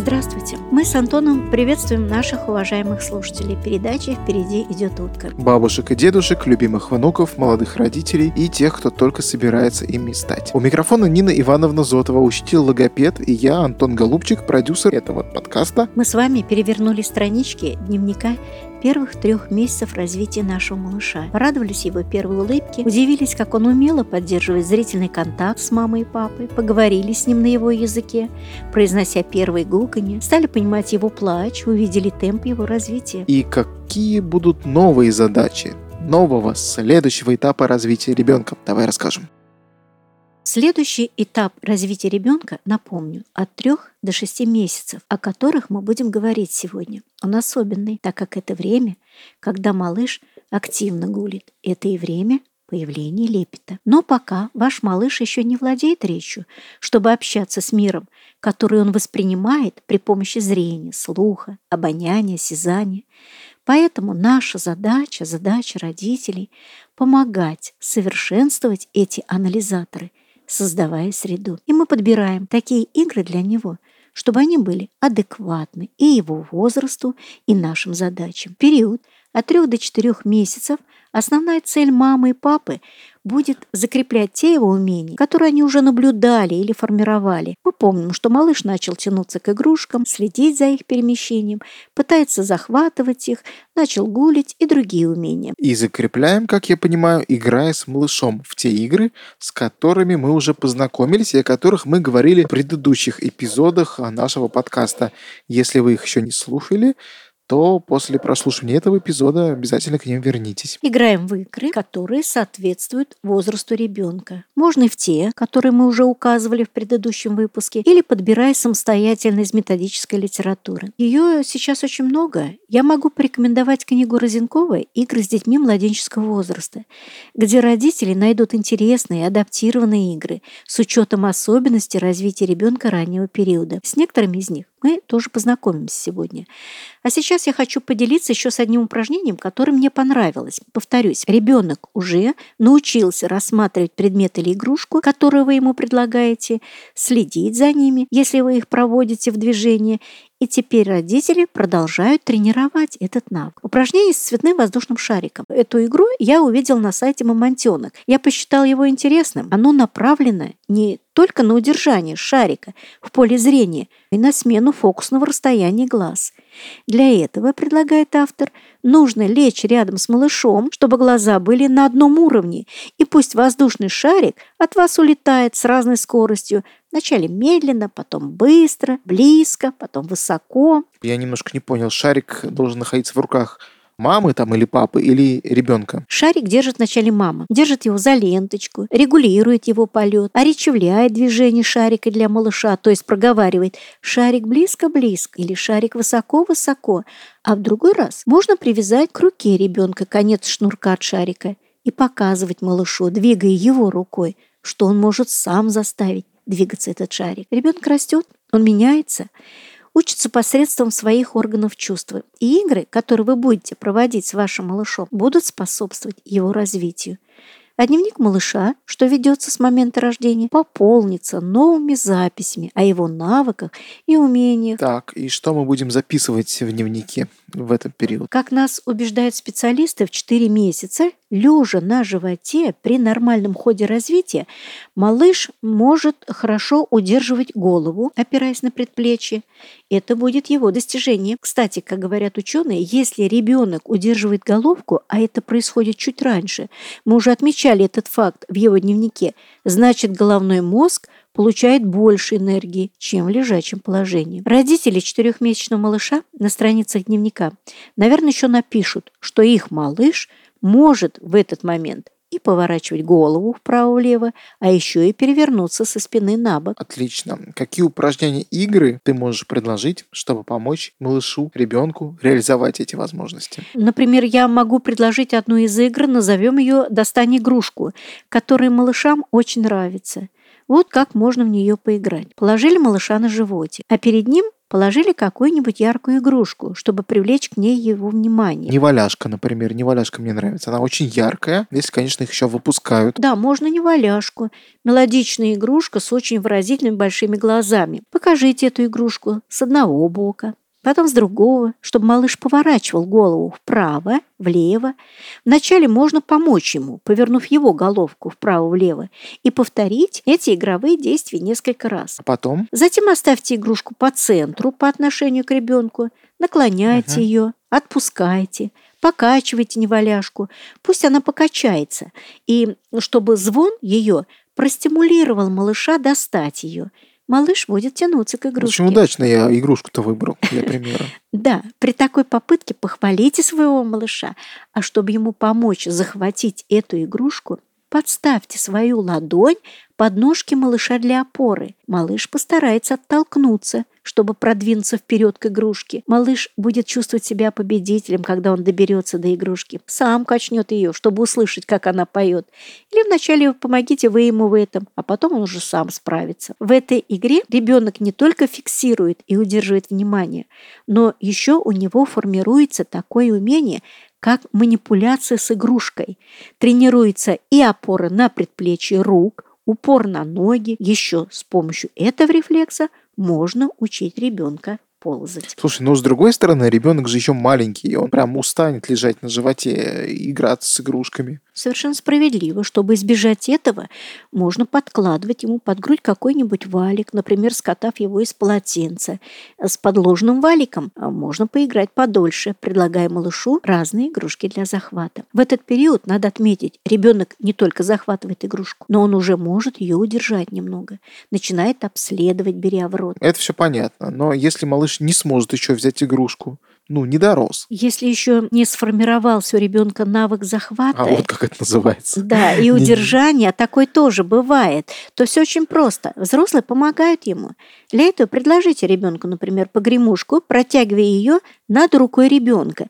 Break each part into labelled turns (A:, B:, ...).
A: Здравствуйте. Мы с Антоном приветствуем наших уважаемых слушателей передачи «Впереди идет утка».
B: Бабушек и дедушек, любимых внуков, молодых родителей и тех, кто только собирается ими стать. У микрофона Нина Ивановна Зотова, учитель-логопед, и я, Антон Голубчик, продюсер этого подкаста.
A: Мы с вами перевернули странички дневника первых трех месяцев развития нашего малыша. Порадовались его первой улыбке, удивились, как он умело поддерживает зрительный контакт с мамой и папой, поговорили с ним на его языке, произнося первые гуканье, стали понимать его плач, увидели темп его развития.
B: И какие будут новые задачи нового, следующего этапа развития ребенка? Давай расскажем.
A: Следующий этап развития ребенка, напомню, от 3 до 6 месяцев, о которых мы будем говорить сегодня. Он особенный, так как это время, когда малыш активно гулит. Это и время появления лепета. Но пока ваш малыш еще не владеет речью, чтобы общаться с миром, который он воспринимает при помощи зрения, слуха, обоняния, осязания. Поэтому наша задача, задача родителей – помогать совершенствовать эти анализаторы – создавая среду. И мы подбираем такие игры для него, чтобы они были адекватны и его возрасту, и нашим задачам. Период от 3 до 4 месяцев основная цель мамы и папы будет закреплять те его умения, которые они уже наблюдали или формировали. Мы помним, что малыш начал тянуться к игрушкам, следить за их перемещением, пытается захватывать их, начал гулить и другие умения.
B: И закрепляем, как я понимаю, играя с малышом в те игры, с которыми мы уже познакомились и о которых мы говорили в предыдущих эпизодах нашего подкаста. Если вы их еще не слушали, то после прослушивания этого эпизода обязательно к ним вернитесь.
A: Играем в игры, которые соответствуют возрасту ребенка. Можно и в те, которые мы уже указывали в предыдущем выпуске, или подбирая самостоятельно из методической литературы. Ее сейчас очень много. Я могу порекомендовать книгу Розенкова «Игры с детьми младенческого возраста», где родители найдут интересные адаптированные игры с учетом особенностей развития ребенка раннего периода. С некоторыми из них мы тоже познакомимся сегодня. А сейчас я хочу поделиться еще с одним упражнением, которое мне понравилось. Повторюсь, ребенок уже научился рассматривать предмет или игрушку, которую вы ему предлагаете, следить за ними, если вы их проводите в движение, и теперь родители продолжают тренировать этот навык. Упражнение с цветным воздушным шариком. Эту игру я увидел на сайте Мамонтенок. Я посчитал его интересным. Оно направлено не только на удержание шарика в поле зрения, и на смену фокусного расстояния глаз. Для этого, предлагает автор, нужно лечь рядом с малышом, чтобы глаза были на одном уровне, и пусть воздушный шарик от вас улетает с разной скоростью, вначале медленно, потом быстро, близко, потом высоко.
B: Я немножко не понял, шарик должен находиться в руках мамы там или папы, или ребенка?
A: Шарик держит вначале мама. Держит его за ленточку, регулирует его полет, оречевляет движение шарика для малыша, то есть проговаривает «шарик близко-близко» или «шарик высоко-высоко». А в другой раз можно привязать к руке ребенка конец шнурка от шарика и показывать малышу, двигая его рукой, что он может сам заставить двигаться этот шарик. Ребенок растет, он меняется – учится посредством своих органов чувства. И игры, которые вы будете проводить с вашим малышом, будут способствовать его развитию а дневник малыша, что ведется с момента рождения, пополнится новыми записями о его навыках и умениях.
B: Так, и что мы будем записывать в дневнике в этот период?
A: Как нас убеждают специалисты, в 4 месяца, лежа на животе при нормальном ходе развития, малыш может хорошо удерживать голову, опираясь на предплечье. Это будет его достижение. Кстати, как говорят ученые, если ребенок удерживает головку, а это происходит чуть раньше, мы уже отмечали этот факт в его дневнике, значит головной мозг получает больше энергии, чем в лежачем положении. Родители четырехмесячного малыша на страницах дневника, наверное, еще напишут, что их малыш может в этот момент и поворачивать голову вправо-влево, а еще и перевернуться со спины на бок.
B: Отлично. Какие упражнения игры ты можешь предложить, чтобы помочь малышу, ребенку реализовать эти возможности?
A: Например, я могу предложить одну из игр, назовем ее «Достань игрушку», которая малышам очень нравится. Вот как можно в нее поиграть. Положили малыша на животе, а перед ним положили какую-нибудь яркую игрушку, чтобы привлечь к ней его внимание.
B: Неваляшка, например. Неваляшка мне нравится. Она очень яркая, если, конечно, их еще выпускают.
A: Да, можно неваляшку. Мелодичная игрушка с очень выразительными большими глазами. Покажите эту игрушку с одного бока, потом с другого, чтобы малыш поворачивал голову вправо, влево. Вначале можно помочь ему, повернув его головку вправо-влево, и повторить эти игровые действия несколько раз.
B: А потом?
A: Затем оставьте игрушку по центру по отношению к ребенку, наклоняйте
B: Мгм.
A: ее, отпускайте, покачивайте неваляшку, пусть она покачается, и чтобы звон ее простимулировал малыша достать ее. Малыш будет тянуться к игрушке.
B: Очень удачно я игрушку-то выбрал, для примера.
A: Да, при такой попытке похвалите своего малыша, а чтобы ему помочь захватить эту игрушку, подставьте свою ладонь под ножки малыша для опоры. Малыш постарается оттолкнуться, чтобы продвинуться вперед к игрушке. Малыш будет чувствовать себя победителем, когда он доберется до игрушки. Сам качнет ее, чтобы услышать, как она поет. Или вначале помогите вы ему в этом, а потом он уже сам справится. В этой игре ребенок не только фиксирует и удерживает внимание, но еще у него формируется такое умение, как манипуляция с игрушкой. Тренируется и опора на предплечье рук, упор на ноги. Еще с помощью этого рефлекса можно учить ребенка ползать.
B: Слушай, ну с другой стороны, ребенок же еще маленький, и он прям устанет лежать на животе играться с игрушками.
A: Совершенно справедливо. Чтобы избежать этого, можно подкладывать ему под грудь какой-нибудь валик, например, скотав его из полотенца. С подложным валиком а, можно поиграть подольше, предлагая малышу разные игрушки для захвата. В этот период, надо отметить, ребенок не только захватывает игрушку, но он уже может ее удержать немного. Начинает обследовать, беря в рот.
B: Это все понятно, но если малыш не сможет еще взять игрушку, ну, не дорос.
A: Если еще не сформировался у ребенка навык захвата,
B: А вот как это называется.
A: Да, и а такое тоже бывает, то все очень просто. Взрослые помогают ему. Для этого предложите ребенку, например, погремушку, протягивая ее над рукой ребенка.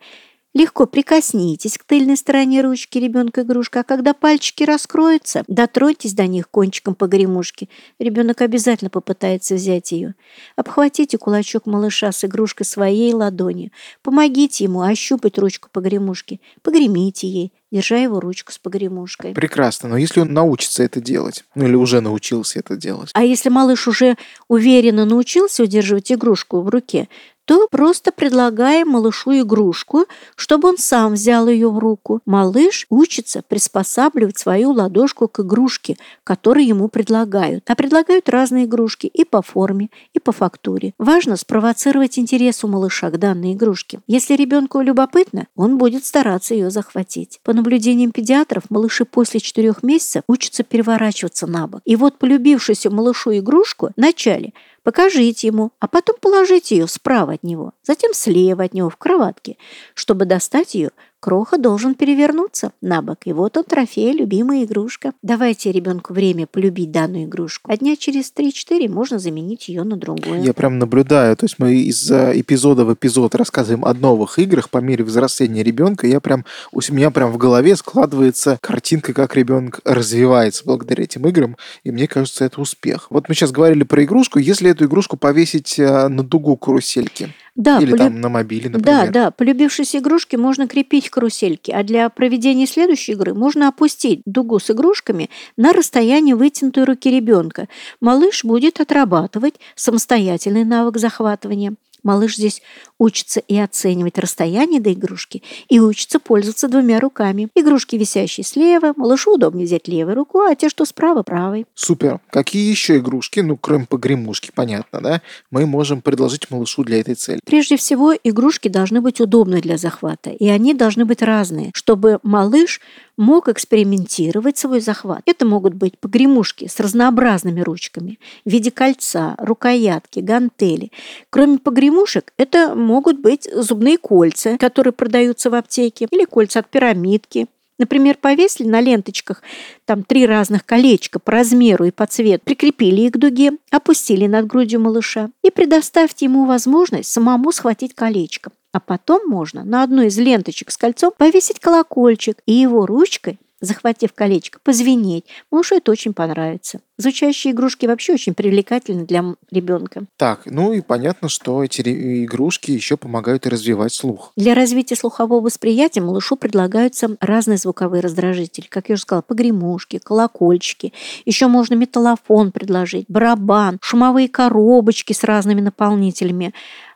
A: Легко прикоснитесь к тыльной стороне ручки ребенка игрушка, а когда пальчики раскроются, дотроньтесь до них кончиком погремушки. Ребенок обязательно попытается взять ее. Обхватите кулачок малыша с игрушкой своей ладони. Помогите ему ощупать ручку погремушки. Погремите ей, держа его ручку с погремушкой.
B: Прекрасно, но если он научится это делать, ну или уже научился это делать,
A: А если малыш уже уверенно научился удерживать игрушку в руке, то просто предлагаем малышу игрушку, чтобы он сам взял ее в руку. Малыш учится приспосабливать свою ладошку к игрушке, которую ему предлагают. А предлагают разные игрушки и по форме, и по фактуре. Важно спровоцировать интерес у малыша к данной игрушке. Если ребенку любопытно, он будет стараться ее захватить. По наблюдениям педиатров, малыши после 4 месяцев учатся переворачиваться на бок. И вот полюбившуюся малышу игрушку вначале покажите ему, а потом положите ее справа от него, затем слева от него в кроватке. Чтобы достать ее, Кроха должен перевернуться на бок, и вот он трофей, любимая игрушка. Давайте ребенку время полюбить данную игрушку. А дня через 3-4 можно заменить ее на другую.
B: я прям наблюдаю, то есть мы из э, эпизода в эпизод рассказываем о новых играх по мере взросления ребенка, я прям, у меня прям в голове складывается картинка, как ребенок развивается благодаря этим играм, и мне кажется, это успех. Вот мы сейчас говорили про игрушку, если эту игрушку повесить э, на дугу карусельки,
A: Да,
B: или
A: полю-
B: там на мобиле,
A: Да,
B: например.
A: да, полюбившиеся игрушки можно крепить к карусельке, а для проведения следующей игры можно опустить дугу с игрушками на расстояние вытянутой руки ребенка. Малыш будет отрабатывать самостоятельный навык захватывания. Малыш здесь учится и оценивать расстояние до игрушки, и учится пользоваться двумя руками. Игрушки, висящие слева, малышу удобнее взять левой рукой, а те, что справа, правой.
B: Супер. Какие еще игрушки, ну, кроме погремушки, понятно, да, мы можем предложить малышу для этой цели?
A: Прежде всего, игрушки должны быть удобны для захвата, и они должны быть разные, чтобы малыш мог экспериментировать свой захват. Это могут быть погремушки с разнообразными ручками в виде кольца, рукоятки, гантели. Кроме погремушек, это могут быть зубные кольца, которые продаются в аптеке, или кольца от пирамидки. Например, повесили на ленточках там три разных колечка по размеру и по цвету, прикрепили их к дуге, опустили над грудью малыша и предоставьте ему возможность самому схватить колечко. А потом можно на одну из ленточек с кольцом повесить колокольчик и его ручкой захватив колечко, позвенеть. Малышу это очень понравится. Звучащие игрушки вообще очень привлекательны для ребенка.
B: Так, ну и понятно, что эти игрушки еще помогают и развивать слух.
A: Для развития слухового восприятия малышу предлагаются разные звуковые раздражители. Как я уже сказала, погремушки, колокольчики. Еще можно металлофон предложить, барабан, шумовые коробочки с разными наполнителями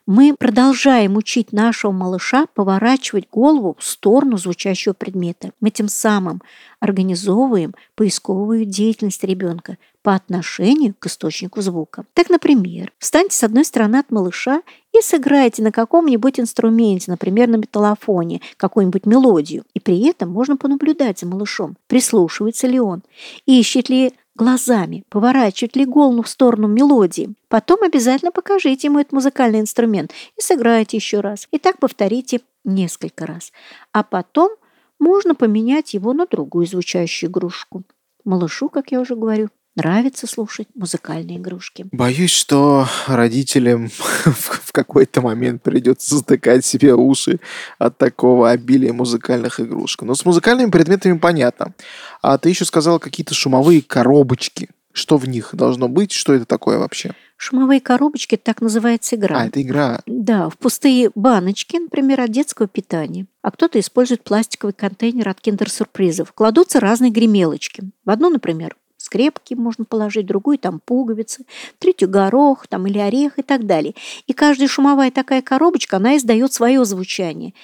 A: мы продолжаем учить нашего малыша поворачивать голову в сторону звучащего предмета. Мы тем самым организовываем поисковую деятельность ребенка по отношению к источнику звука. Так, например, встаньте с одной стороны от малыша и сыграйте на каком-нибудь инструменте, например, на металлофоне, какую-нибудь мелодию. И при этом можно понаблюдать за малышом, прислушивается ли он, ищет ли глазами, поворачивать ли голову в сторону мелодии. Потом обязательно покажите ему этот музыкальный инструмент и сыграйте еще раз. И так повторите несколько раз. А потом можно поменять его на другую звучащую игрушку. Малышу, как я уже говорю, нравится слушать музыкальные игрушки.
B: Боюсь, что родителям в какой-то момент придется затыкать себе уши от такого обилия музыкальных игрушек. Но с музыкальными предметами понятно. А ты еще сказал какие-то шумовые коробочки. Что в них должно быть? Что это такое вообще?
A: Шумовые коробочки, так называется игра.
B: А, это игра.
A: Да, в пустые баночки, например, от детского питания. А кто-то использует пластиковый контейнер от киндер-сюрпризов. Кладутся разные гремелочки. В одну, например, скрепки можно положить, другую там пуговицы, третью горох там или орех и так далее. И каждая шумовая такая коробочка, она издает свое звучание.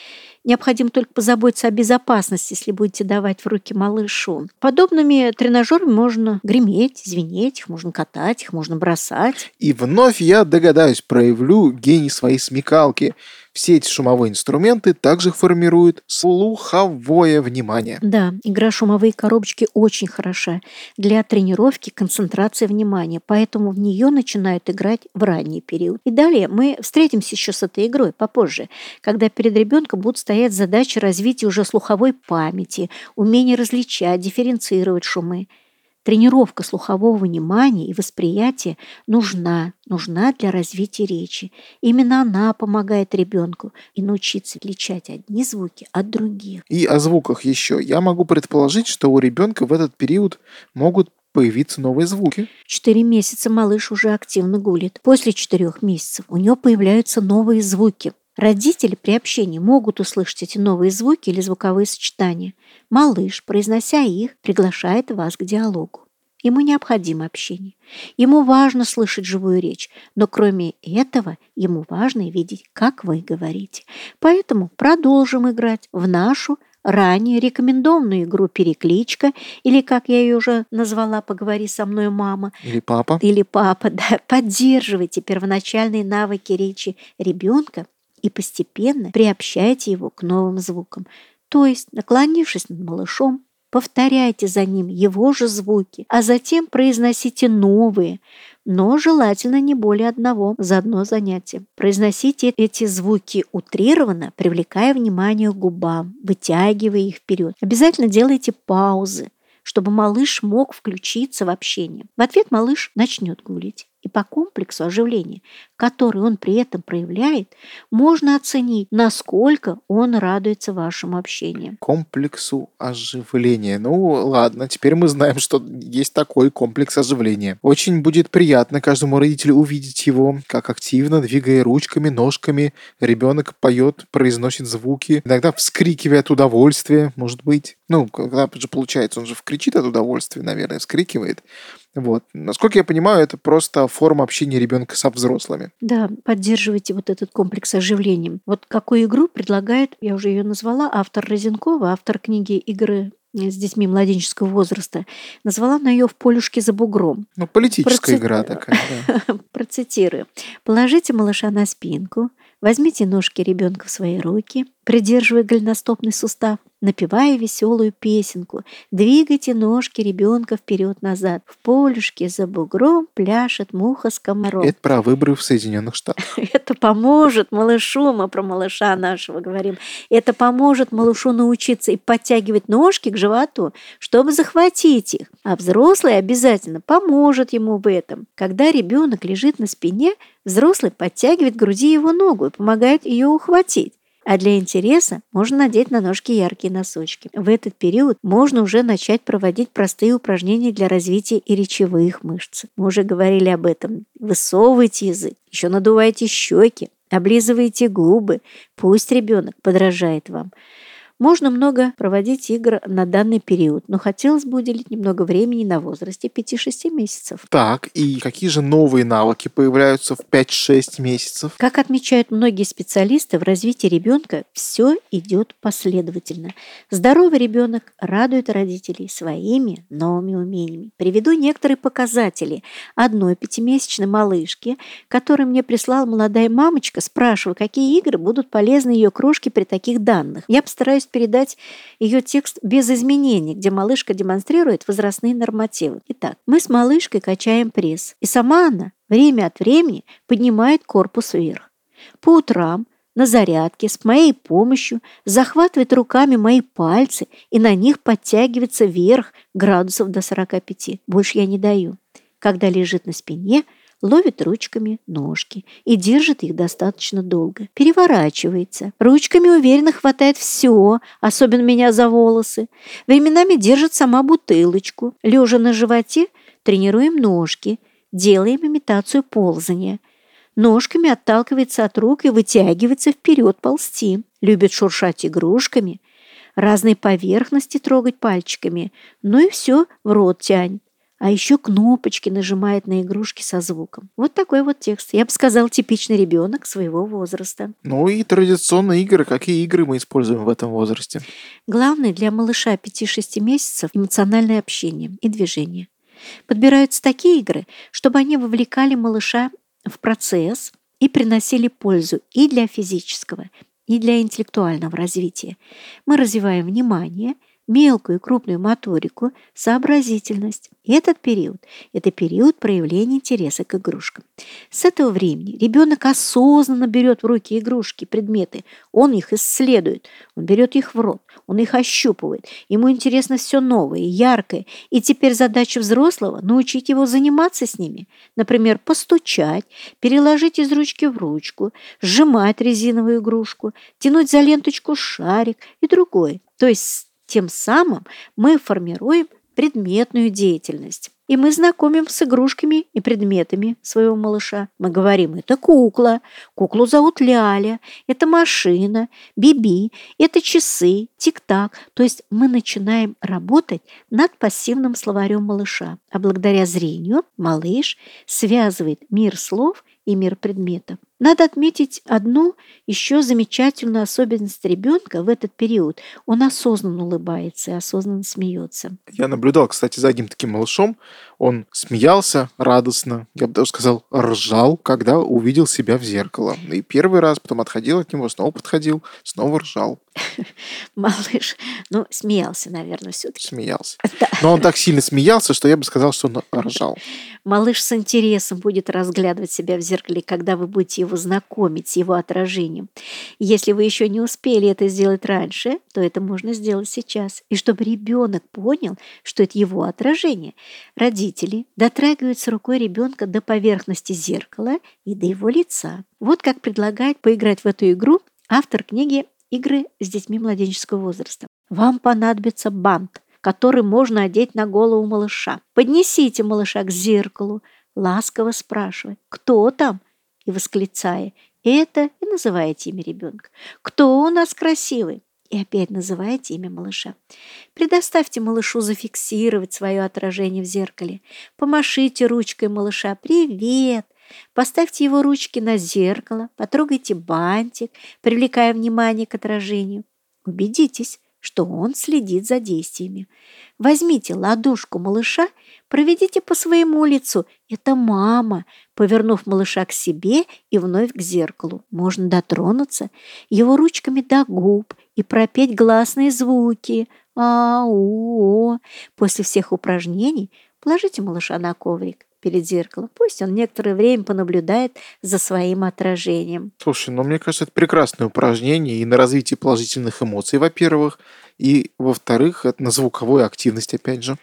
A: Необходимо только позаботиться о безопасности, если будете давать в руки малышу. Подобными тренажерами можно греметь, звенеть, их можно катать, их можно бросать.
B: И вновь я догадаюсь, проявлю гений своей смекалки – все эти шумовые инструменты также формируют слуховое внимание.
A: Да, игра шумовые коробочки очень хороша для тренировки концентрации внимания, поэтому в нее начинают играть в ранний период. И далее мы встретимся еще с этой игрой попозже, когда перед ребенком будут стоять задачи развития уже слуховой памяти, умения различать, дифференцировать шумы. Тренировка слухового внимания и восприятия нужна, нужна для развития речи. Именно она помогает ребенку и научиться отличать одни звуки от других.
B: И о звуках еще. Я могу предположить, что у ребенка в этот период могут появиться новые звуки.
A: Четыре месяца малыш уже активно гулит. После четырех месяцев у него появляются новые звуки. Родители при общении могут услышать эти новые звуки или звуковые сочетания. Малыш, произнося их, приглашает вас к диалогу. Ему необходимо общение. Ему важно слышать живую речь, но кроме этого ему важно видеть, как вы говорите. Поэтому продолжим играть в нашу ранее рекомендованную игру «Перекличка» или, как я ее уже назвала «Поговори со мной, мама».
B: Или «Папа».
A: Или «Папа», да. Поддерживайте первоначальные навыки речи ребенка и постепенно приобщайте его к новым звукам. То есть, наклонившись над малышом, повторяйте за ним его же звуки, а затем произносите новые, но желательно не более одного за одно занятие. Произносите эти звуки утрированно, привлекая внимание к губам, вытягивая их вперед. Обязательно делайте паузы, чтобы малыш мог включиться в общение. В ответ малыш начнет гулить и по комплексу оживления, который он при этом проявляет, можно оценить, насколько он радуется вашему общению.
B: Комплексу оживления. Ну, ладно, теперь мы знаем, что есть такой комплекс оживления. Очень будет приятно каждому родителю увидеть его, как активно, двигая ручками, ножками, ребенок поет, произносит звуки, иногда вскрикивая от удовольствия, может быть. Ну, когда же получается, он же вкричит от удовольствия, наверное, вскрикивает. Вот. Насколько я понимаю, это просто форма общения ребенка со взрослыми.
A: Да, поддерживайте вот этот комплекс оживления. Вот какую игру предлагает, я уже ее назвала, автор Розенкова, автор книги «Игры с детьми младенческого возраста. Назвала она ее «В полюшке за бугром».
B: Ну, политическая Проци... игра такая.
A: Да. Процитирую. «Положите малыша на спинку, возьмите ножки ребенка в свои руки, придерживая голеностопный сустав, напевая веселую песенку. Двигайте ножки ребенка вперед-назад. В полюшке за бугром пляшет муха с комаром.
B: Это про выборы в Соединенных Штатах.
A: Это поможет малышу, мы про малыша нашего говорим. Это поможет малышу научиться и подтягивать ножки к животу, чтобы захватить их. А взрослый обязательно поможет ему в этом. Когда ребенок лежит на спине, взрослый подтягивает к груди его ногу и помогает ее ухватить. А для интереса можно надеть на ножки яркие носочки. В этот период можно уже начать проводить простые упражнения для развития и речевых мышц. Мы уже говорили об этом. Высовывайте язык, еще надувайте щеки, облизывайте губы. Пусть ребенок подражает вам. Можно много проводить игр на данный период, но хотелось бы уделить немного времени на возрасте 5-6 месяцев.
B: Так, и какие же новые навыки появляются в 5-6 месяцев?
A: Как отмечают многие специалисты, в развитии ребенка все идет последовательно. Здоровый ребенок радует родителей своими новыми умениями. Приведу некоторые показатели одной пятимесячной малышки, которую мне прислала молодая мамочка, спрашивая, какие игры будут полезны ее крошке при таких данных. Я постараюсь передать ее текст без изменений, где малышка демонстрирует возрастные нормативы. Итак, мы с малышкой качаем пресс, и сама она время от времени поднимает корпус вверх. По утрам на зарядке с моей помощью захватывает руками мои пальцы и на них подтягивается вверх градусов до 45. Больше я не даю. Когда лежит на спине – ловит ручками ножки и держит их достаточно долго. Переворачивается. Ручками уверенно хватает все, особенно меня за волосы. Временами держит сама бутылочку. Лежа на животе, тренируем ножки, делаем имитацию ползания. Ножками отталкивается от рук и вытягивается вперед ползти. Любит шуршать игрушками, разные поверхности трогать пальчиками. Ну и все, в рот тянь а еще кнопочки нажимает на игрушки со звуком. Вот такой вот текст. Я бы сказал, типичный ребенок своего возраста.
B: Ну и традиционные игры. Какие игры мы используем в этом возрасте?
A: Главное для малыша 5-6 месяцев эмоциональное общение и движение. Подбираются такие игры, чтобы они вовлекали малыша в процесс и приносили пользу и для физического, и для интеллектуального развития. Мы развиваем внимание – мелкую и крупную моторику, сообразительность. И этот период – это период проявления интереса к игрушкам. С этого времени ребенок осознанно берет в руки игрушки, предметы. Он их исследует, он берет их в рот, он их ощупывает. Ему интересно все новое, яркое. И теперь задача взрослого – научить его заниматься с ними. Например, постучать, переложить из ручки в ручку, сжимать резиновую игрушку, тянуть за ленточку шарик и другое. То есть тем самым мы формируем предметную деятельность. И мы знакомим с игрушками и предметами своего малыша. Мы говорим, это кукла, куклу зовут Ляля, это машина, Биби, это часы, тик-так. То есть мы начинаем работать над пассивным словарем малыша. А благодаря зрению малыш связывает мир слов и мир предметов. Надо отметить одну еще замечательную особенность ребенка в этот период. Он осознанно улыбается и осознанно смеется.
B: Я наблюдал, кстати, за одним таким малышом. Он смеялся радостно, я бы даже сказал, ржал, когда увидел себя в зеркало. И первый раз, потом отходил от него, снова подходил, снова ржал.
A: Малыш, ну, смеялся, наверное, все-таки.
B: Смеялся. Но он так сильно смеялся, что я бы сказал, что он ржал.
A: Малыш с интересом будет разглядывать себя в зеркале, когда вы будете его знакомить с его отражением. Если вы еще не успели это сделать раньше, то это можно сделать сейчас. И чтобы ребенок понял, что это его отражение, родители дотрагиваются рукой ребенка до поверхности зеркала и до его лица. Вот как предлагает поиграть в эту игру автор книги игры с детьми младенческого возраста. Вам понадобится бант, который можно одеть на голову малыша. Поднесите малыша к зеркалу, ласково спрашивая, кто там, и восклицая это и называете имя ребенка. Кто у нас красивый? И опять называете имя малыша. Предоставьте малышу зафиксировать свое отражение в зеркале. Помашите ручкой малыша «Привет!» Поставьте его ручки на зеркало, потрогайте бантик, привлекая внимание к отражению. Убедитесь, что он следит за действиями. Возьмите ладошку малыша, проведите по своему лицу. Это мама, повернув малыша к себе и вновь к зеркалу. Можно дотронуться его ручками до губ и пропеть гласные звуки. А-у-о. После всех упражнений положите малыша на коврик перед зеркалом. Пусть он некоторое время понаблюдает за своим отражением.
B: Слушай, ну мне кажется, это прекрасное упражнение и на развитие положительных эмоций, во-первых, и, во-вторых, на звуковую активность, опять же.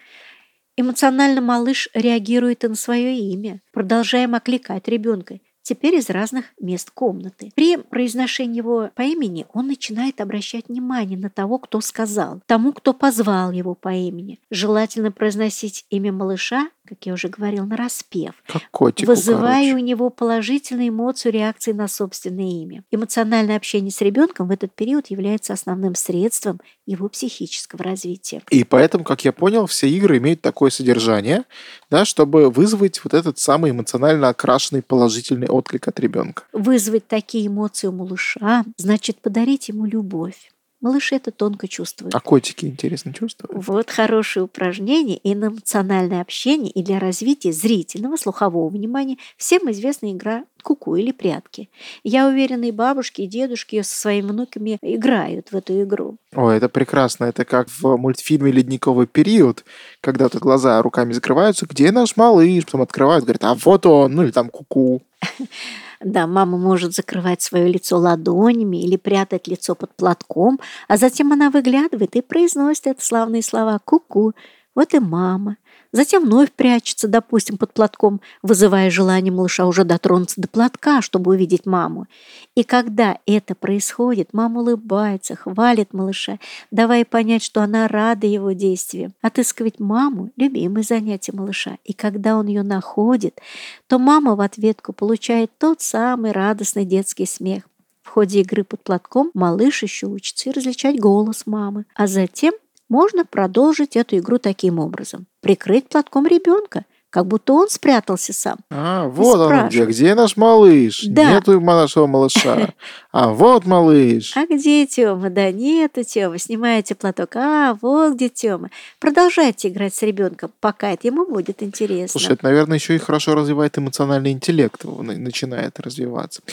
A: Эмоционально малыш реагирует и на свое имя. Продолжаем окликать ребенка. теперь из разных мест комнаты. При произношении его по имени он начинает обращать внимание на того, кто сказал, тому, кто позвал его по имени. Желательно произносить имя малыша как я уже говорил, на распев, вызывая
B: короче.
A: у него положительную эмоцию реакции на собственное имя. Эмоциональное общение с ребенком в этот период является основным средством его психического развития.
B: И поэтому, как я понял, все игры имеют такое содержание, да, чтобы вызвать вот этот самый эмоционально окрашенный положительный отклик от ребенка.
A: Вызвать такие эмоции у малыша значит подарить ему любовь. Малыши это тонко чувствуют.
B: А котики, интересно, чувствуют?
A: Вот хорошее упражнение и на эмоциональное общение, и для развития зрительного, слухового внимания всем известна игра куку или прятки. Я уверена, и бабушки, и дедушки со своими внуками играют в эту игру.
B: Ой, это прекрасно. Это как в мультфильме «Ледниковый период», когда вот глаза руками закрываются, где наш малыш? Потом открывают, говорят, а вот он, ну или там куку.
A: Да, мама может закрывать свое лицо ладонями или прятать лицо под платком, а затем она выглядывает и произносит это славные слова «ку-ку». Вот и мама. Затем вновь прячется, допустим, под платком, вызывая желание малыша уже дотронуться до платка, чтобы увидеть маму. И когда это происходит, мама улыбается, хвалит малыша, давая понять, что она рада его действиям. Отыскивать маму – любимое занятие малыша. И когда он ее находит, то мама в ответку получает тот самый радостный детский смех. В ходе игры под платком малыш еще учится и различать голос мамы. А затем можно продолжить эту игру таким образом. Прикрыть платком ребенка, как будто он спрятался сам.
B: А, вот он где. Где наш малыш?
A: Да.
B: Нету нашего малыша. А вот малыш.
A: А где Тёма? Да нету Тёмы. Снимаете платок. А, вот где Тёма. Продолжайте играть с ребенком, пока это ему будет интересно.
B: Слушай, это, наверное, еще и хорошо развивает эмоциональный интеллект, он начинает развиваться.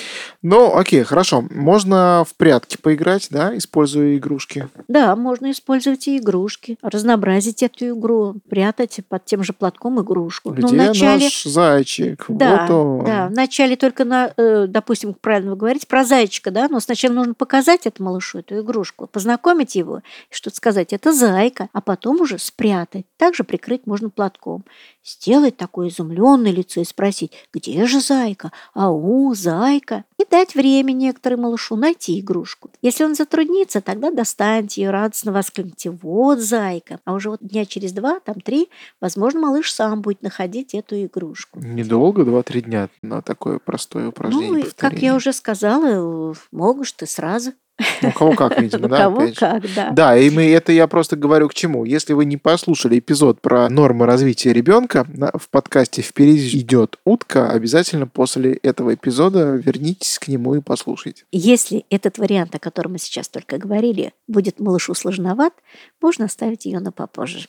B: Ну, окей, хорошо. Можно в прятки поиграть, да, используя игрушки.
A: Да, можно использовать и игрушки, разнообразить эту игру, прятать под тем же платком игрушку.
B: Где
A: Но вначале,
B: наш зайчик?
A: да,
B: вот он.
A: да, вначале только на, э, допустим, правильно вы говорите, про зайчика, да, но сначала нужно показать этому малышу эту игрушку, познакомить его, что-то сказать, это зайка, а потом уже спрятать. Также прикрыть можно платком. Сделать такое изумленное лицо и спросить, где же зайка? Ау, зайка. И дать время некоторым малышу найти игрушку. Если он затруднится, тогда достаньте ее, радостно воскликните, вот зайка. А уже вот дня через два, там три, возможно, малыш сам будет находить эту игрушку.
B: Недолго, два-три дня на такое простое упражнение.
A: Ну, и, как я уже сказала, э, можешь ты сразу.
B: Ну, у кого как, видимо,
A: У
B: да,
A: кого как, да.
B: Да, и мы, это я просто говорю к чему. Если вы не послушали эпизод про нормы развития ребенка в подкасте «Впереди идет утка», обязательно после этого эпизода вернитесь к нему и послушайте.
A: Если этот вариант, о котором мы сейчас только говорили, будет малышу сложноват, можно оставить ее на попозже.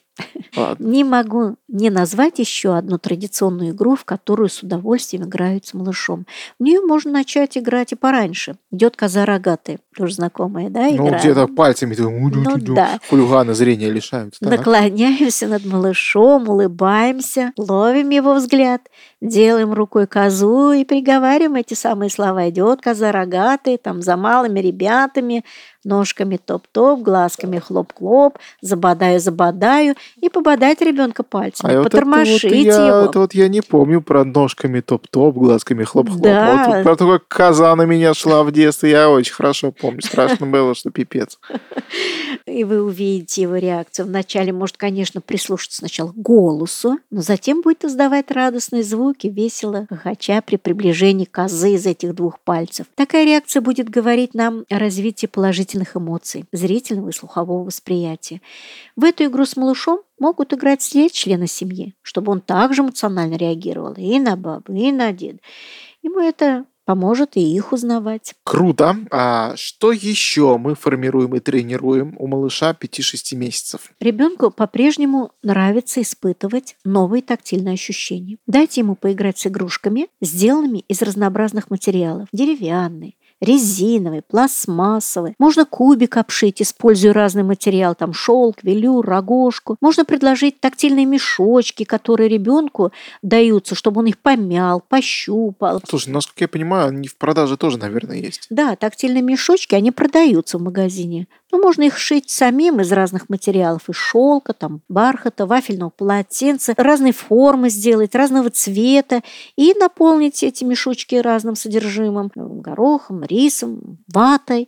B: Ладно.
A: Не могу не назвать еще одну традиционную игру, в которую с удовольствием играют с малышом. В нее можно начать играть и пораньше. Идет коза рогатая, тоже знакомая, да,
B: Ну,
A: игра?
B: где-то пальцами
A: Ну да.
B: хулиганы зрения. Так.
A: Наклоняемся над малышом, улыбаемся, ловим его взгляд, делаем рукой козу и приговариваем эти самые слова. Идет коза рогатая, там за малыми ребятами, ножками топ-топ, глазками хлоп-хлоп, забодаю-забодаю и пободать ребенка пальцами,
B: А вот это вот
A: потормошить
B: я,
A: его.
B: это вот я не помню про ножками топ-топ, глазками хлоп-хлоп.
A: Да.
B: Вот про то, как коза на меня шла в детстве, я очень хорошо помню. Страшно было, что пипец.
A: И вы увидите его реакцию. Вначале может, конечно, прислушаться сначала к голосу, но затем будет издавать радостные звуки, весело хохоча при приближении козы из этих двух пальцев. Такая реакция будет говорить нам о развитии положительных эмоций, зрительного и слухового восприятия. В эту игру с малышом могут играть все члены семьи, чтобы он также эмоционально реагировал и на бабу, и на деда. Ему это поможет и их узнавать.
B: Круто. А что еще мы формируем и тренируем у малыша 5-6 месяцев?
A: Ребенку по-прежнему нравится испытывать новые тактильные ощущения. Дайте ему поиграть с игрушками, сделанными из разнообразных материалов. Деревянные, резиновый, пластмассовый. Можно кубик обшить, используя разный материал, там шелк, велюр, рогожку. Можно предложить тактильные мешочки, которые ребенку даются, чтобы он их помял, пощупал.
B: Слушай, насколько я понимаю, они в продаже тоже, наверное, есть.
A: Да, тактильные мешочки, они продаются в магазине. Ну, можно их шить самим из разных материалов, из шелка, там, бархата, вафельного полотенца, разной формы сделать, разного цвета и наполнить эти мешочки разным содержимым, горохом, рисом, ватой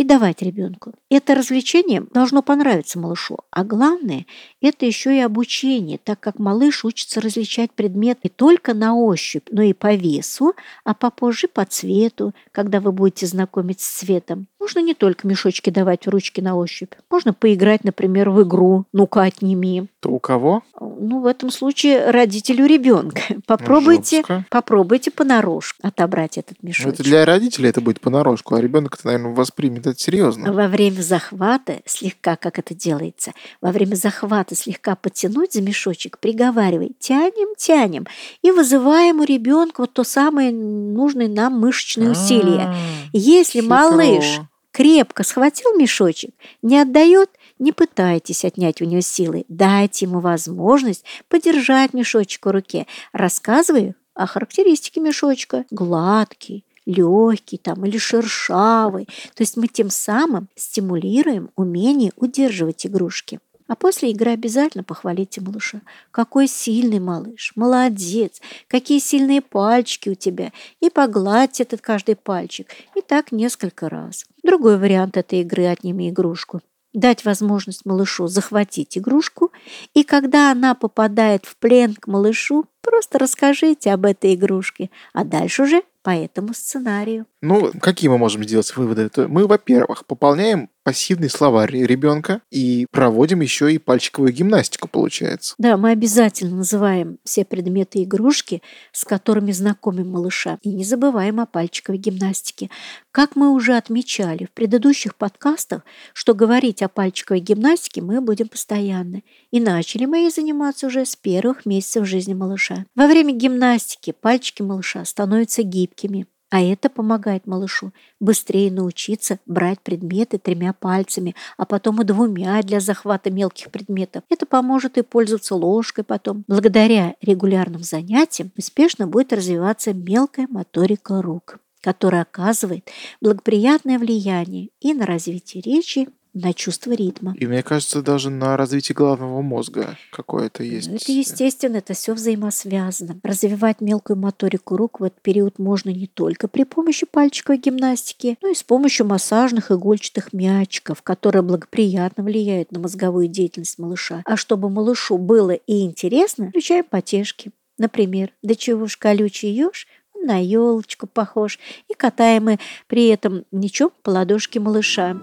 A: и давать ребенку. Это развлечение должно понравиться малышу, а главное – это еще и обучение, так как малыш учится различать предмет не только на ощупь, но и по весу, а попозже по цвету, когда вы будете знакомить с цветом. Можно не только мешочки давать в ручки на ощупь. Можно поиграть, например, в игру «Ну-ка, отними».
B: То у кого?
A: Ну, в этом случае родителю ребенка. Попробуйте,
B: Жестко.
A: попробуйте понарошку отобрать этот
B: Ну,
A: мешочек.
B: Это для родителей это будет понарошку, а ребенок это, наверное, воспримет это серьезно.
A: Во время захвата, слегка, как это делается, во время захвата слегка потянуть за мешочек, приговаривай, тянем, тянем, и вызываем у ребенка вот то самое нужное нам мышечное усилие.
B: А,
A: Если
B: хитро.
A: малыш крепко схватил мешочек, не отдает, не пытайтесь отнять у него силы. Дайте ему возможность подержать мешочек в руке. Рассказываю о характеристике мешочка. Гладкий, легкий там или шершавый. То есть мы тем самым стимулируем умение удерживать игрушки. А после игры обязательно похвалите малыша. Какой сильный малыш, молодец, какие сильные пальчики у тебя. И погладьте этот каждый пальчик. И так несколько раз. Другой вариант этой игры «Отними игрушку» дать возможность малышу захватить игрушку, и когда она попадает в плен к малышу, просто расскажите об этой игрушке, а дальше уже по этому сценарию.
B: Ну, какие мы можем сделать выводы? То Мы, во-первых, пополняем пассивный словарь ребенка и проводим еще и пальчиковую гимнастику, получается.
A: Да, мы обязательно называем все предметы и игрушки, с которыми знакомим малыша, и не забываем о пальчиковой гимнастике. Как мы уже отмечали в предыдущих подкастах, что говорить о пальчиковой гимнастике мы будем постоянно. И начали мы ей заниматься уже с первых месяцев жизни малыша. Во время гимнастики пальчики малыша становятся гибкими, а это помогает малышу быстрее научиться брать предметы тремя пальцами, а потом и двумя для захвата мелких предметов. Это поможет и пользоваться ложкой потом. Благодаря регулярным занятиям успешно будет развиваться мелкая моторика рук, которая оказывает благоприятное влияние и на развитие речи, на чувство ритма.
B: И мне кажется, даже на развитие головного мозга какое-то есть.
A: Ну, Это естественно, это все взаимосвязано. Развивать мелкую моторику рук в этот период можно не только при помощи пальчиковой гимнастики, но и с помощью массажных игольчатых мячиков, которые благоприятно влияют на мозговую деятельность малыша. А чтобы малышу было и интересно, включаем потешки. Например, «Да чего ж колючий еж?» На елочку похож. И катаем мы при этом мячом по ладошке малыша.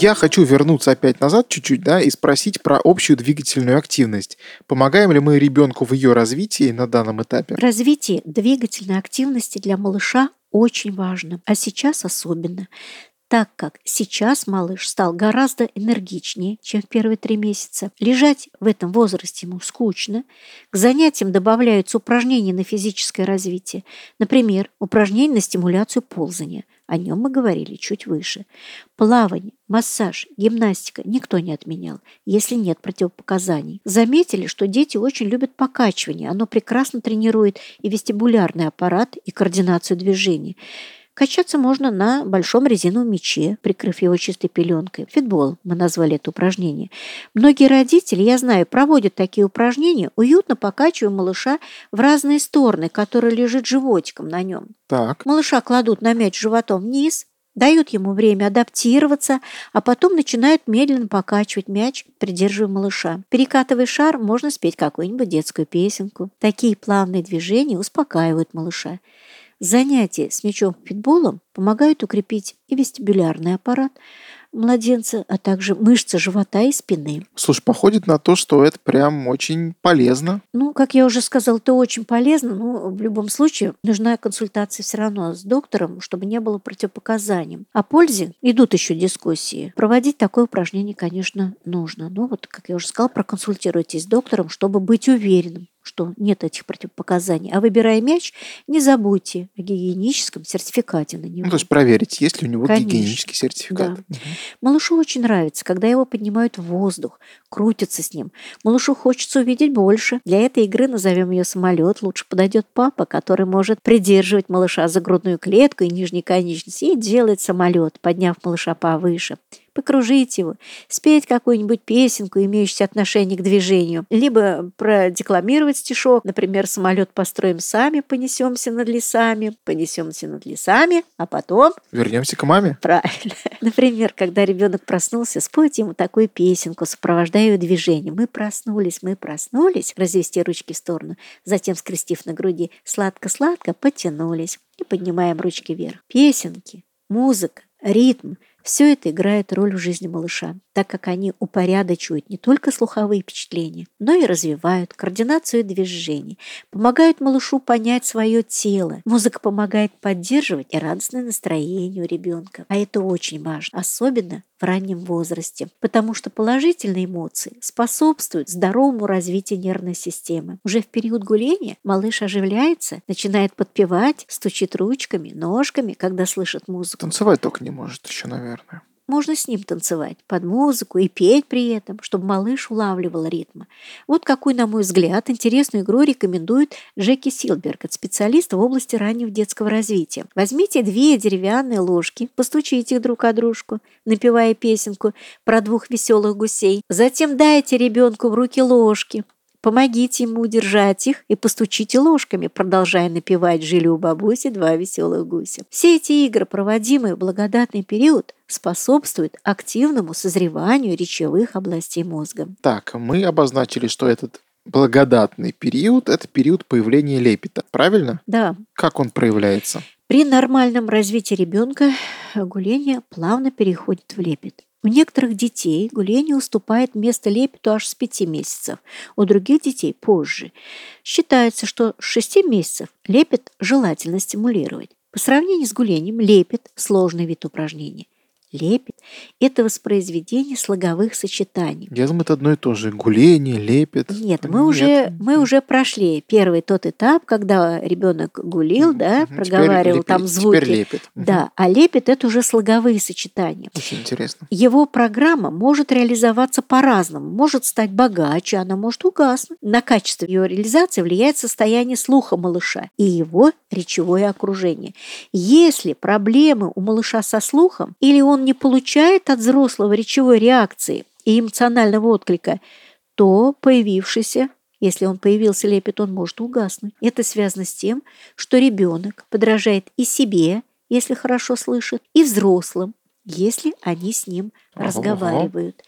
B: Я хочу вернуться опять назад чуть-чуть, да, и спросить про общую двигательную активность. Помогаем ли мы ребенку в ее развитии на данном этапе?
A: Развитие двигательной активности для малыша очень важно, а сейчас особенно, так как сейчас малыш стал гораздо энергичнее, чем в первые три месяца. Лежать в этом возрасте ему скучно. К занятиям добавляются упражнения на физическое развитие. Например, упражнения на стимуляцию ползания. О нем мы говорили чуть выше. Плавание, массаж, гимнастика никто не отменял, если нет противопоказаний. Заметили, что дети очень любят покачивание. Оно прекрасно тренирует и вестибулярный аппарат, и координацию движений. Качаться можно на большом резиновом мяче, прикрыв его чистой пеленкой. Фитбол мы назвали это упражнение. Многие родители, я знаю, проводят такие упражнения, уютно покачивая малыша в разные стороны, который лежит животиком на нем.
B: Так,
A: Малыша кладут на мяч животом вниз, дают ему время адаптироваться, а потом начинают медленно покачивать мяч, придерживая малыша. Перекатывая шар, можно спеть какую-нибудь детскую песенку. Такие плавные движения успокаивают малыша. Занятия с мячом-фитболом помогают укрепить и вестибулярный аппарат младенца, а также мышцы живота и спины.
B: слушай, походит на то, что это прям очень полезно.
A: Ну, как я уже сказала, это очень полезно, но в любом случае нужна консультация все равно с доктором, чтобы не было противопоказаний. О пользе идут еще дискуссии. Проводить такое упражнение, конечно, нужно. Но вот, как я уже сказала, проконсультируйтесь с доктором, чтобы быть уверенным, что нет этих противопоказаний. А выбирая мяч, не забудьте о гигиеническом сертификате на него.
B: Ну, то есть проверить, есть ли у него
A: Конечно.
B: гигиенический сертификат.
A: Да. Малышу очень нравится, когда его поднимают в воздух, крутятся с ним. Малышу хочется увидеть больше. Для этой игры назовем ее самолет. Лучше подойдет папа, который может придерживать малыша за грудную клетку и нижней конечности и делать самолет, подняв малыша повыше покружить его, спеть какую-нибудь песенку, имеющую отношение к движению, либо продекламировать стишок, например, «Самолет построим сами, понесемся над лесами, понесемся над лесами, а потом...»
B: Вернемся к маме.
A: Правильно. Например, когда ребенок проснулся, спойте ему такую песенку, сопровождая ее движением. Мы проснулись, мы проснулись, развести ручки в сторону, затем скрестив на груди, сладко-сладко потянулись и поднимаем ручки вверх. Песенки, музыка, ритм – все это играет роль в жизни малыша, так как они упорядочивают не только слуховые впечатления, но и развивают координацию движений, помогают малышу понять свое тело. Музыка помогает поддерживать и радостное настроение у ребенка. А это очень важно, особенно в раннем возрасте, потому что положительные эмоции способствуют здоровому развитию нервной системы. Уже в период гуления малыш оживляется, начинает подпевать, стучит ручками, ножками, когда слышит музыку.
B: Танцевать только не может еще, наверное.
A: Можно с ним танцевать под музыку и петь при этом, чтобы малыш улавливал ритмы. Вот какую, на мой взгляд, интересную игру рекомендует Джеки Силберг, от специалиста в области раннего детского развития. Возьмите две деревянные ложки, постучите их друг о дружку, напевая песенку про двух веселых гусей. Затем дайте ребенку в руки ложки, Помогите ему удержать их и постучите ложками, продолжая напевать «Жили у бабуси два веселых гуся». Все эти игры, проводимые в благодатный период, способствуют активному созреванию речевых областей мозга.
B: Так, мы обозначили, что этот благодатный период – это период появления лепета, правильно?
A: Да.
B: Как он проявляется?
A: При нормальном развитии ребенка гуление плавно переходит в лепет. У некоторых детей гуление уступает место лепету аж с 5 месяцев, у других детей позже. Считается, что с 6 месяцев лепет желательно стимулировать. По сравнению с гулением, лепет – сложный вид упражнения. Лепет – это воспроизведение слоговых сочетаний.
B: Я думаю, это одно и то же. Гуление, лепет.
A: Нет, мы, Уже, мы уже прошли первый тот этап, когда ребенок гулил, да,
B: мгм.
A: проговаривал
B: Теперь
A: там
B: лепет,
A: звуки.
B: Теперь лепет. Мгм.
A: Да, а лепет – это уже слоговые сочетания.
B: Очень интересно.
A: Его программа может реализоваться по-разному. Может стать богаче, она может угаснуть. На качество ее реализации влияет состояние слуха малыша и его речевое окружение. Если проблемы у малыша со слухом или он не получает от взрослого речевой реакции и эмоционального отклика, то появившийся если он появился лепет, он может угаснуть. Это связано с тем, что ребенок подражает и себе, если хорошо слышит, и взрослым, если они с ним
B: Ого.
A: разговаривают.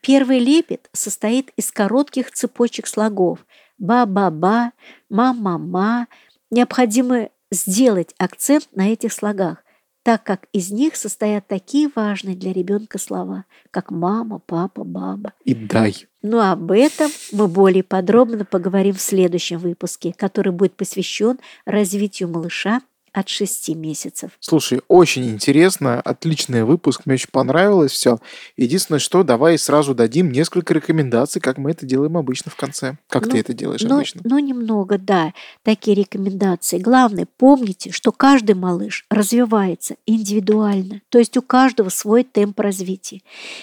A: Первый лепет состоит из коротких цепочек слогов «ба-ба-ба», «ма-ма-ма». Необходимо сделать акцент на этих слогах, так как из них состоят такие важные для ребенка слова, как мама, папа, баба.
B: И дай.
A: Но об этом мы более подробно поговорим в следующем выпуске, который будет посвящен развитию малыша от 6 месяцев.
B: Слушай, очень интересно, отличный выпуск, мне очень понравилось все. Единственное, что давай сразу дадим несколько рекомендаций, как мы это делаем обычно в конце. Как
A: Ну,
B: ты это делаешь
A: Но,
B: обычно?
A: но немного, да, такие рекомендации. Главное, помните, что каждый малыш развивается индивидуально, то есть у каждого свой темп развития.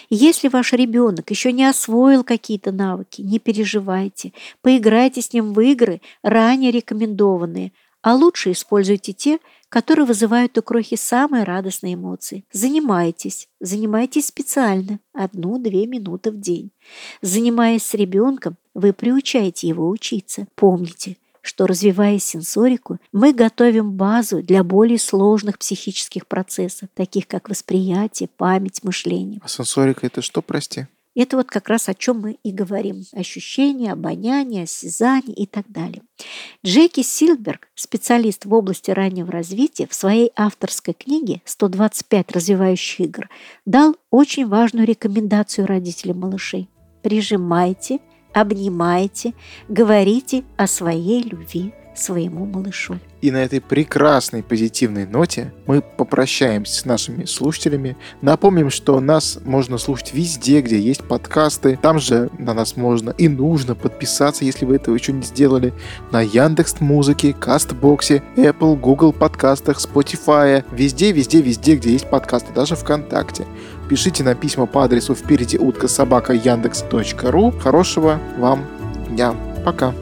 A: И Если ваш ребенок еще не освоил какие-то навыки, не переживайте, поиграйте с ним в игры, ранее рекомендованные, а лучше используйте те, которые вызывают у крохи самые радостные эмоции. Занимайтесь, занимайтесь специально, одну-две минуты в день. Занимаясь с ребенком, вы приучаете его учиться. Помните, что развивая сенсорику, мы готовим базу для более сложных психических процессов, таких как восприятие, память, мышление.
B: А сенсорика это что, прости?
A: Это вот как раз о чем мы и говорим. Ощущения, обоняние, осязание и так далее. Джеки Силберг, специалист в области раннего развития, в своей авторской книге «125 развивающих игр» дал очень важную рекомендацию родителям малышей. Прижимайте, обнимайте, говорите о своей любви своему малышу.
B: И на этой прекрасной позитивной ноте мы попрощаемся с нашими слушателями. Напомним, что нас можно слушать везде, где есть подкасты. Там же на нас можно и нужно подписаться, если вы этого еще не сделали. На Яндекс Музыке, Кастбоксе, Apple, Google подкастах, Spotify. Везде, везде, везде, где есть подкасты, даже ВКонтакте. Пишите на письма по адресу впереди утка собака яндекс.ру. Хорошего вам дня. Пока.